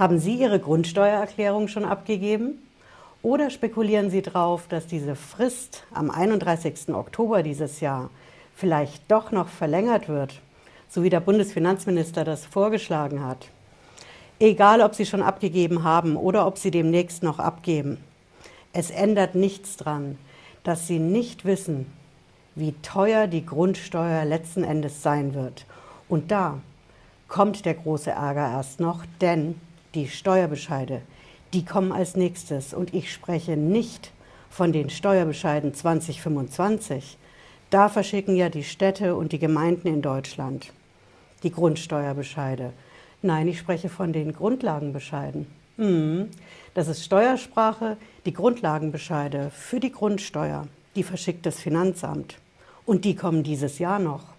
Haben Sie Ihre Grundsteuererklärung schon abgegeben? Oder spekulieren Sie darauf, dass diese Frist am 31. Oktober dieses Jahr vielleicht doch noch verlängert wird, so wie der Bundesfinanzminister das vorgeschlagen hat? Egal, ob Sie schon abgegeben haben oder ob Sie demnächst noch abgeben. Es ändert nichts daran, dass Sie nicht wissen, wie teuer die Grundsteuer letzten Endes sein wird. Und da kommt der große Ärger erst noch, denn die Steuerbescheide, die kommen als nächstes. Und ich spreche nicht von den Steuerbescheiden 2025. Da verschicken ja die Städte und die Gemeinden in Deutschland die Grundsteuerbescheide. Nein, ich spreche von den Grundlagenbescheiden. Mhm. Das ist Steuersprache, die Grundlagenbescheide für die Grundsteuer, die verschickt das Finanzamt. Und die kommen dieses Jahr noch.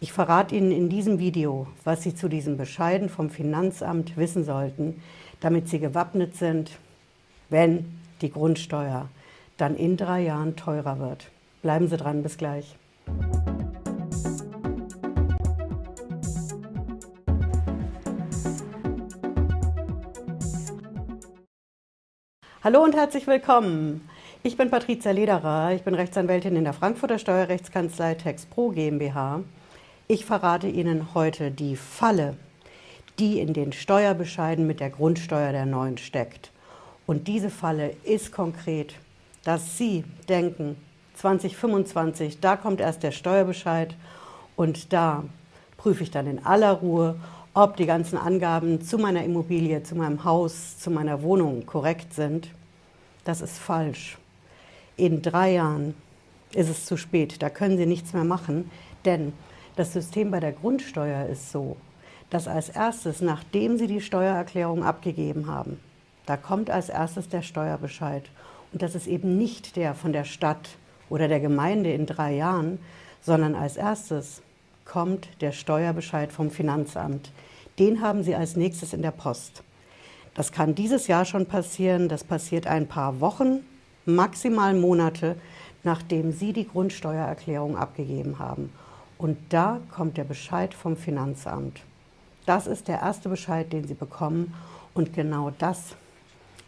Ich verrate Ihnen in diesem Video, was Sie zu diesen Bescheiden vom Finanzamt wissen sollten, damit Sie gewappnet sind, wenn die Grundsteuer dann in drei Jahren teurer wird. Bleiben Sie dran, bis gleich. Hallo und herzlich willkommen. Ich bin Patricia Lederer, ich bin Rechtsanwältin in der Frankfurter Steuerrechtskanzlei TexPro GmbH. Ich verrate Ihnen heute die Falle, die in den Steuerbescheiden mit der Grundsteuer der neuen steckt. Und diese Falle ist konkret, dass Sie denken, 2025, da kommt erst der Steuerbescheid und da prüfe ich dann in aller Ruhe, ob die ganzen Angaben zu meiner Immobilie, zu meinem Haus, zu meiner Wohnung korrekt sind. Das ist falsch in drei Jahren ist es zu spät, da können Sie nichts mehr machen, denn das System bei der Grundsteuer ist so, dass als erstes, nachdem Sie die Steuererklärung abgegeben haben, da kommt als erstes der Steuerbescheid. Und das ist eben nicht der von der Stadt oder der Gemeinde in drei Jahren, sondern als erstes kommt der Steuerbescheid vom Finanzamt. Den haben Sie als nächstes in der Post. Das kann dieses Jahr schon passieren, das passiert ein paar Wochen maximal Monate, nachdem Sie die Grundsteuererklärung abgegeben haben. Und da kommt der Bescheid vom Finanzamt. Das ist der erste Bescheid, den Sie bekommen. Und genau das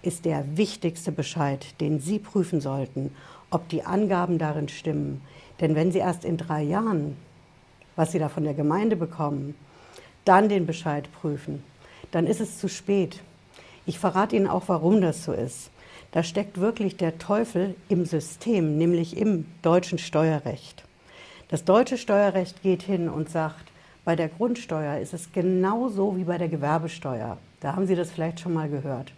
ist der wichtigste Bescheid, den Sie prüfen sollten, ob die Angaben darin stimmen. Denn wenn Sie erst in drei Jahren, was Sie da von der Gemeinde bekommen, dann den Bescheid prüfen, dann ist es zu spät. Ich verrate Ihnen auch, warum das so ist. Da steckt wirklich der Teufel im System, nämlich im deutschen Steuerrecht. Das deutsche Steuerrecht geht hin und sagt, bei der Grundsteuer ist es genauso wie bei der Gewerbesteuer. Da haben Sie das vielleicht schon mal gehört.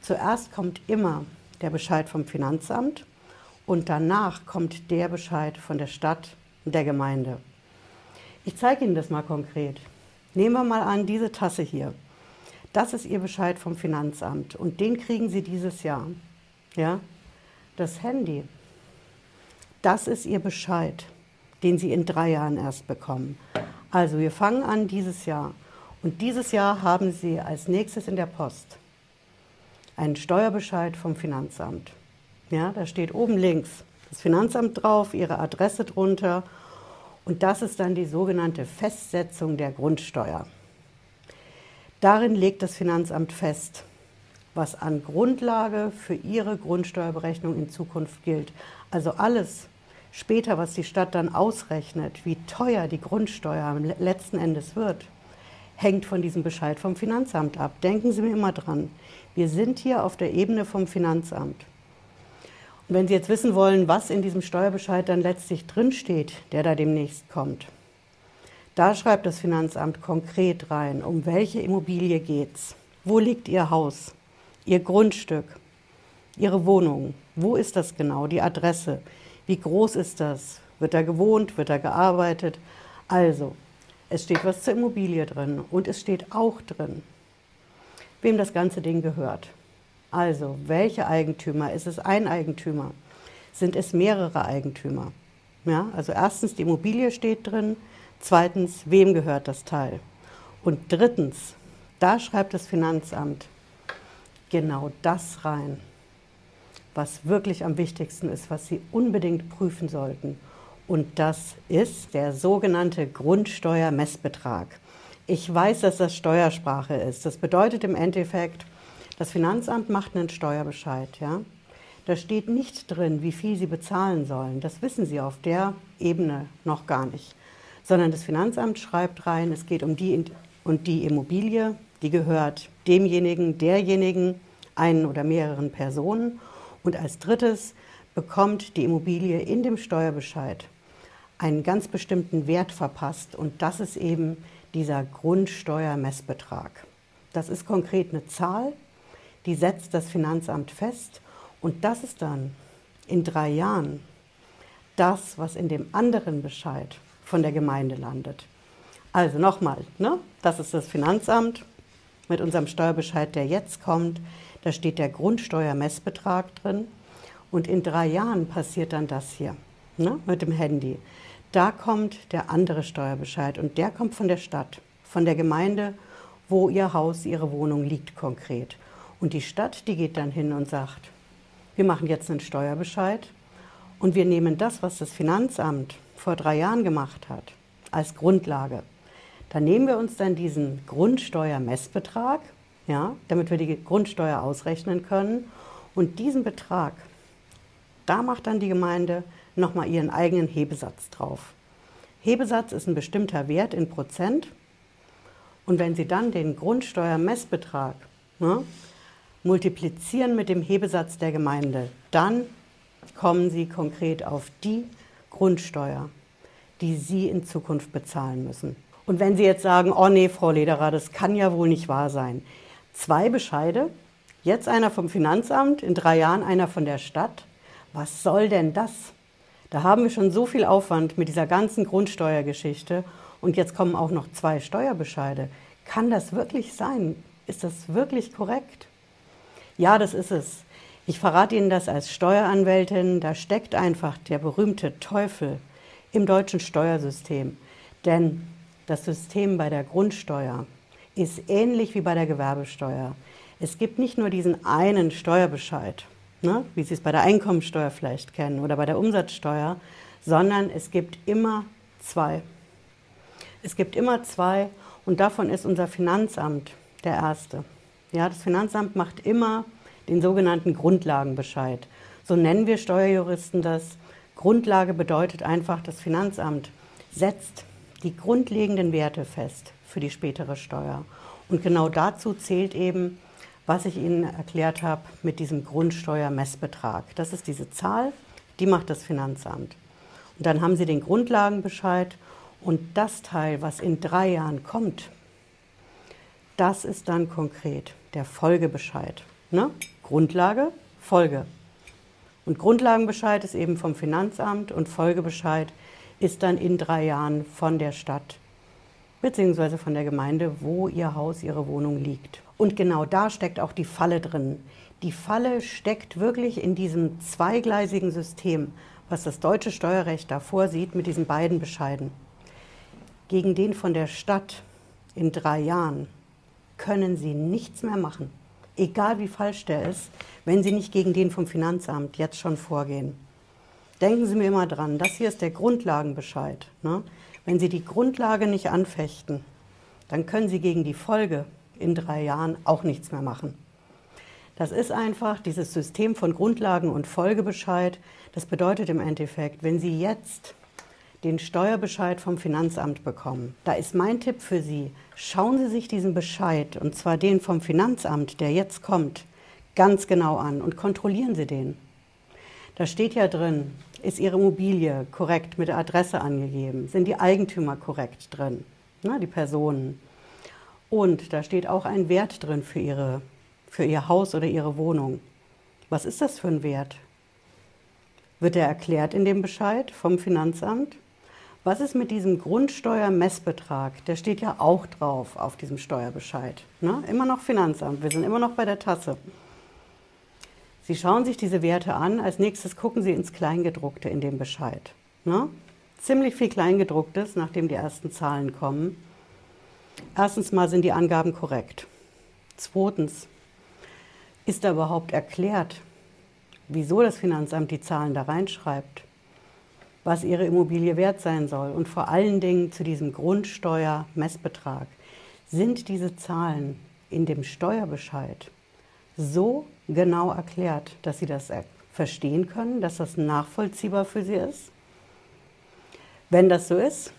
Zuerst kommt immer der Bescheid vom Finanzamt und danach kommt der Bescheid von der Stadt und der Gemeinde. Ich zeige Ihnen das mal konkret. Nehmen wir mal an, diese Tasse hier. Das ist Ihr Bescheid vom Finanzamt und den kriegen Sie dieses Jahr. Ja? Das Handy, das ist Ihr Bescheid, den Sie in drei Jahren erst bekommen. Also wir fangen an dieses Jahr und dieses Jahr haben Sie als nächstes in der Post einen Steuerbescheid vom Finanzamt. Ja, da steht oben links das Finanzamt drauf, Ihre Adresse drunter und das ist dann die sogenannte Festsetzung der Grundsteuer. Darin legt das Finanzamt fest, was an Grundlage für ihre Grundsteuerberechnung in Zukunft gilt. Also alles später, was die Stadt dann ausrechnet, wie teuer die Grundsteuer letzten Endes wird, hängt von diesem Bescheid vom Finanzamt ab. Denken Sie mir immer dran. Wir sind hier auf der Ebene vom Finanzamt. Und wenn Sie jetzt wissen wollen, was in diesem Steuerbescheid dann letztlich drinsteht, der da demnächst kommt, da schreibt das Finanzamt konkret rein, um welche Immobilie geht's, wo liegt Ihr Haus, Ihr Grundstück, Ihre Wohnung. Wo ist das genau? Die Adresse. Wie groß ist das? Wird da gewohnt? Wird da gearbeitet? Also, es steht was zur Immobilie drin und es steht auch drin, wem das ganze Ding gehört. Also, welche Eigentümer? Ist es ein Eigentümer? Sind es mehrere Eigentümer? Ja, also erstens, die Immobilie steht drin. Zweitens, wem gehört das Teil? Und drittens, da schreibt das Finanzamt, genau das rein, was wirklich am wichtigsten ist, was Sie unbedingt prüfen sollten. Und das ist der sogenannte Grundsteuermessbetrag. Ich weiß, dass das Steuersprache ist. Das bedeutet im Endeffekt, das Finanzamt macht einen Steuerbescheid. Ja? Da steht nicht drin, wie viel Sie bezahlen sollen. Das wissen Sie auf der Ebene noch gar nicht. Sondern das Finanzamt schreibt rein, es geht um die und die Immobilie, die gehört demjenigen, derjenigen, einen oder mehreren Personen. Und als drittes bekommt die Immobilie in dem Steuerbescheid einen ganz bestimmten Wert verpasst. Und das ist eben dieser Grundsteuermessbetrag. Das ist konkret eine Zahl, die setzt das Finanzamt fest und das ist dann in drei Jahren das, was in dem anderen Bescheid von der Gemeinde landet. Also nochmal, ne? das ist das Finanzamt mit unserem Steuerbescheid, der jetzt kommt. Da steht der Grundsteuermessbetrag drin. Und in drei Jahren passiert dann das hier ne? mit dem Handy. Da kommt der andere Steuerbescheid und der kommt von der Stadt, von der Gemeinde, wo ihr Haus, ihre Wohnung liegt konkret. Und die Stadt, die geht dann hin und sagt, wir machen jetzt einen Steuerbescheid und wir nehmen das, was das Finanzamt vor drei Jahren gemacht hat, als Grundlage. Dann nehmen wir uns dann diesen Grundsteuermessbetrag, ja, damit wir die Grundsteuer ausrechnen können. Und diesen Betrag, da macht dann die Gemeinde nochmal ihren eigenen Hebesatz drauf. Hebesatz ist ein bestimmter Wert in Prozent. Und wenn Sie dann den Grundsteuermessbetrag ne, multiplizieren mit dem Hebesatz der Gemeinde, dann kommen Sie konkret auf die Grundsteuer, die Sie in Zukunft bezahlen müssen. Und wenn Sie jetzt sagen, oh nee, Frau Lederer, das kann ja wohl nicht wahr sein. Zwei Bescheide, jetzt einer vom Finanzamt, in drei Jahren einer von der Stadt. Was soll denn das? Da haben wir schon so viel Aufwand mit dieser ganzen Grundsteuergeschichte und jetzt kommen auch noch zwei Steuerbescheide. Kann das wirklich sein? Ist das wirklich korrekt? Ja, das ist es. Ich verrate Ihnen das als Steueranwältin. Da steckt einfach der berühmte Teufel im deutschen Steuersystem. Denn das System bei der Grundsteuer ist ähnlich wie bei der Gewerbesteuer. Es gibt nicht nur diesen einen Steuerbescheid, ne, wie Sie es bei der Einkommensteuer vielleicht kennen oder bei der Umsatzsteuer, sondern es gibt immer zwei. Es gibt immer zwei und davon ist unser Finanzamt der erste. Ja, das Finanzamt macht immer den sogenannten Grundlagenbescheid. So nennen wir Steuerjuristen das. Grundlage bedeutet einfach, das Finanzamt setzt die grundlegenden Werte fest für die spätere Steuer. Und genau dazu zählt eben was ich Ihnen erklärt habe mit diesem Grundsteuermessbetrag. Das ist diese Zahl, die macht das Finanzamt. Und dann haben Sie den Grundlagenbescheid und das Teil, was in drei Jahren kommt, das ist dann konkret der Folgebescheid. Ne? Grundlage, Folge. Und Grundlagenbescheid ist eben vom Finanzamt und Folgebescheid ist dann in drei Jahren von der Stadt bzw. von der Gemeinde, wo Ihr Haus, Ihre Wohnung liegt. Und genau da steckt auch die Falle drin. Die Falle steckt wirklich in diesem zweigleisigen System, was das deutsche Steuerrecht da vorsieht mit diesen beiden Bescheiden. Gegen den von der Stadt in drei Jahren können Sie nichts mehr machen, egal wie falsch der ist, wenn Sie nicht gegen den vom Finanzamt jetzt schon vorgehen. Denken Sie mir immer dran, das hier ist der Grundlagenbescheid. Ne? Wenn Sie die Grundlage nicht anfechten, dann können Sie gegen die Folge in drei Jahren auch nichts mehr machen. Das ist einfach dieses System von Grundlagen und Folgebescheid. Das bedeutet im Endeffekt, wenn Sie jetzt den Steuerbescheid vom Finanzamt bekommen, da ist mein Tipp für Sie, schauen Sie sich diesen Bescheid, und zwar den vom Finanzamt, der jetzt kommt, ganz genau an und kontrollieren Sie den. Da steht ja drin, ist Ihre Immobilie korrekt mit der Adresse angegeben? Sind die Eigentümer korrekt drin? Ne, die Personen. Und da steht auch ein Wert drin für, ihre, für Ihr Haus oder Ihre Wohnung. Was ist das für ein Wert? Wird er erklärt in dem Bescheid vom Finanzamt? Was ist mit diesem Grundsteuermessbetrag? Der steht ja auch drauf auf diesem Steuerbescheid. Ne? Immer noch Finanzamt, wir sind immer noch bei der Tasse. Sie schauen sich diese Werte an, als nächstes gucken Sie ins Kleingedruckte in dem Bescheid. Ne? Ziemlich viel Kleingedrucktes, nachdem die ersten Zahlen kommen. Erstens mal sind die Angaben korrekt. Zweitens, ist da überhaupt erklärt, wieso das Finanzamt die Zahlen da reinschreibt, was ihre Immobilie wert sein soll und vor allen Dingen zu diesem Grundsteuermessbetrag. sind diese Zahlen in dem Steuerbescheid so genau erklärt, dass Sie das verstehen können, dass das nachvollziehbar für Sie ist? Wenn das so ist,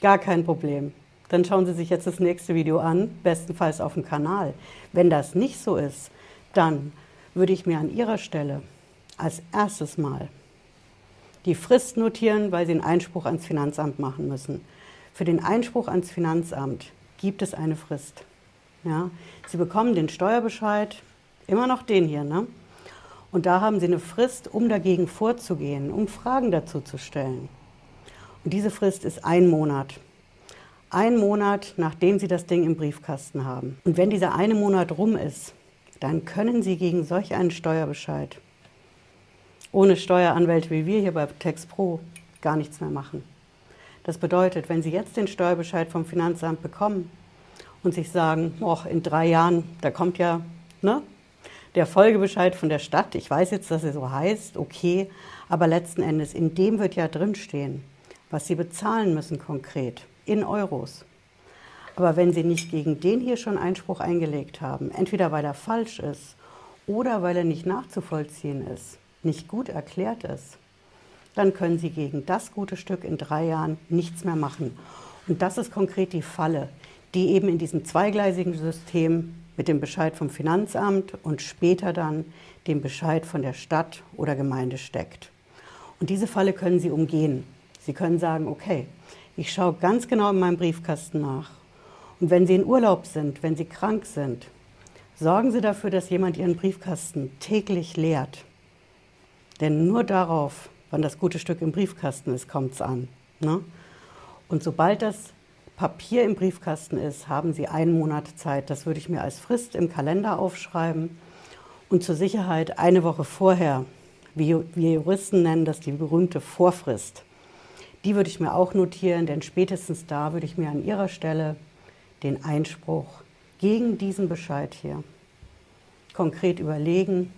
gar kein Problem. Dann schauen Sie sich jetzt das nächste Video an, bestenfalls auf dem Kanal. Wenn das nicht so ist, dann würde ich mir an Ihrer Stelle als erstes Mal die Frist notieren, weil Sie einen Einspruch ans Finanzamt machen müssen. Für den Einspruch ans Finanzamt gibt es eine Frist. Ja? Sie bekommen den Steuerbescheid, immer noch den hier, ne? Und da haben Sie eine Frist, um dagegen vorzugehen, um Fragen dazu zu stellen. Und diese Frist ist ein Monat. Ein Monat, nachdem Sie das Ding im Briefkasten haben. Und wenn dieser eine Monat rum ist, dann können Sie gegen solch einen Steuerbescheid ohne Steueranwälte wie wir hier bei TextPro gar nichts mehr machen. Das bedeutet, wenn Sie jetzt den Steuerbescheid vom Finanzamt bekommen und sich sagen, in drei Jahren, da kommt ja ne, der Folgebescheid von der Stadt, ich weiß jetzt, dass er so heißt, okay, aber letzten Endes, in dem wird ja drinstehen, was Sie bezahlen müssen konkret in Euros. Aber wenn Sie nicht gegen den hier schon Einspruch eingelegt haben, entweder weil er falsch ist oder weil er nicht nachzuvollziehen ist, nicht gut erklärt ist, dann können Sie gegen das gute Stück in drei Jahren nichts mehr machen. Und das ist konkret die Falle, die eben in diesem zweigleisigen System mit dem Bescheid vom Finanzamt und später dann dem Bescheid von der Stadt oder Gemeinde steckt. Und diese Falle können Sie umgehen. Sie können sagen, okay, ich schaue ganz genau in meinem Briefkasten nach. Und wenn Sie in Urlaub sind, wenn Sie krank sind, sorgen Sie dafür, dass jemand Ihren Briefkasten täglich leert. Denn nur darauf, wann das gute Stück im Briefkasten ist, kommt es an. Ne? Und sobald das Papier im Briefkasten ist, haben Sie einen Monat Zeit. Das würde ich mir als Frist im Kalender aufschreiben. Und zur Sicherheit eine Woche vorher, wie wir Juristen nennen das die berühmte Vorfrist. Die würde ich mir auch notieren, denn spätestens da würde ich mir an Ihrer Stelle den Einspruch gegen diesen Bescheid hier konkret überlegen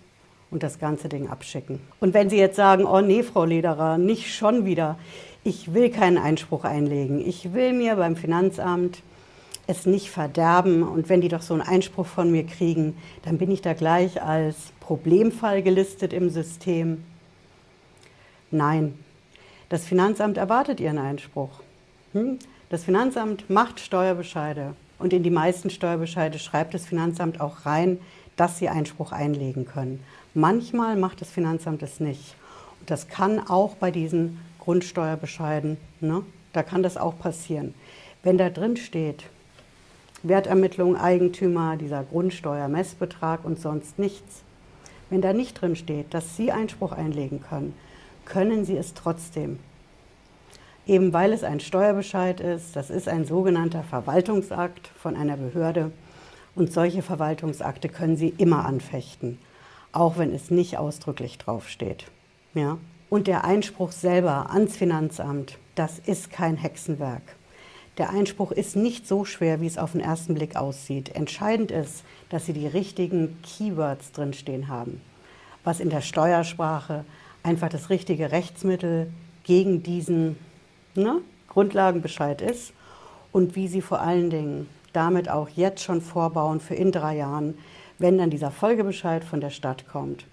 und das ganze Ding abschicken. Und wenn Sie jetzt sagen, oh nee, Frau Lederer, nicht schon wieder, ich will keinen Einspruch einlegen, ich will mir beim Finanzamt es nicht verderben und wenn die doch so einen Einspruch von mir kriegen, dann bin ich da gleich als Problemfall gelistet im System. Nein, das Finanzamt erwartet Ihren Einspruch. Hm? Das Finanzamt macht Steuerbescheide und in die meisten Steuerbescheide schreibt das Finanzamt auch rein, dass Sie Einspruch einlegen können. Manchmal macht das Finanzamt es nicht. Und das kann auch bei diesen Grundsteuerbescheiden, ne, da kann das auch passieren. Wenn da drin steht, Wertermittlung, Eigentümer, dieser Grundsteuermessbetrag und sonst nichts, wenn da nicht drin steht, dass Sie Einspruch einlegen können, können Sie es trotzdem. Eben weil es ein Steuerbescheid ist, das ist ein sogenannter Verwaltungsakt von einer Behörde und solche Verwaltungsakte können Sie immer anfechten, auch wenn es nicht ausdrücklich draufsteht. Ja? Und der Einspruch selber ans Finanzamt, das ist kein Hexenwerk. Der Einspruch ist nicht so schwer, wie es auf den ersten Blick aussieht. Entscheidend ist, dass Sie die richtigen Keywords drinstehen haben, was in der Steuersprache einfach das richtige Rechtsmittel gegen diesen ne, Grundlagenbescheid ist und wie Sie vor allen Dingen damit auch jetzt schon vorbauen für in drei Jahren, wenn dann dieser Folgebescheid von der Stadt kommt.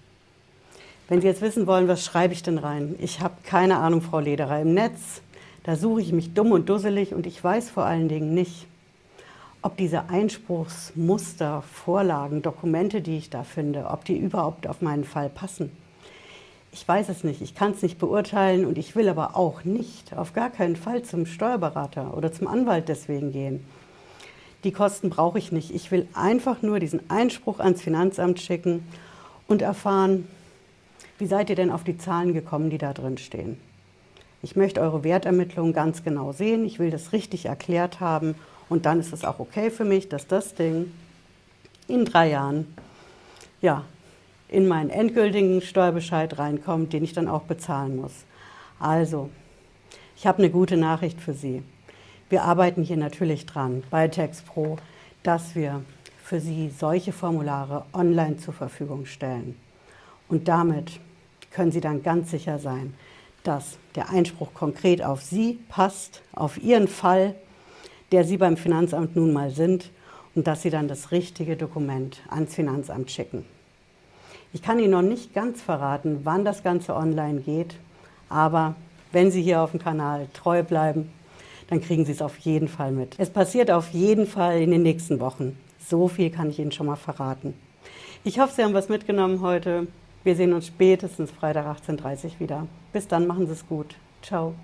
Wenn Sie jetzt wissen wollen, was schreibe ich denn rein? Ich habe keine Ahnung, Frau Lederer. Im Netz, da suche ich mich dumm und dusselig und ich weiß vor allen Dingen nicht, ob diese Einspruchsmuster, Vorlagen, Dokumente, die ich da finde, ob die überhaupt auf meinen Fall passen. Ich weiß es nicht, ich kann es nicht beurteilen und ich will aber auch nicht, auf gar keinen Fall zum Steuerberater oder zum Anwalt deswegen gehen. Die Kosten brauche ich nicht. Ich will einfach nur diesen Einspruch ans Finanzamt schicken und erfahren, wie seid ihr denn auf die Zahlen gekommen, die da drin stehen. Ich möchte eure Wertermittlung ganz genau sehen. Ich will das richtig erklärt haben. Und dann ist es auch okay für mich, dass das Ding in drei Jahren ja, in meinen endgültigen Steuerbescheid reinkommt, den ich dann auch bezahlen muss. Also, ich habe eine gute Nachricht für Sie. Wir arbeiten hier natürlich dran bei TextPro, dass wir für Sie solche Formulare online zur Verfügung stellen. Und damit können Sie dann ganz sicher sein, dass der Einspruch konkret auf Sie passt, auf Ihren Fall, der Sie beim Finanzamt nun mal sind und dass Sie dann das richtige Dokument ans Finanzamt schicken. Ich kann Ihnen noch nicht ganz verraten, wann das Ganze online geht, aber wenn Sie hier auf dem Kanal treu bleiben, dann kriegen Sie es auf jeden Fall mit. Es passiert auf jeden Fall in den nächsten Wochen. So viel kann ich Ihnen schon mal verraten. Ich hoffe, Sie haben was mitgenommen heute. Wir sehen uns spätestens Freitag 18.30 Uhr wieder. Bis dann, machen Sie es gut. Ciao.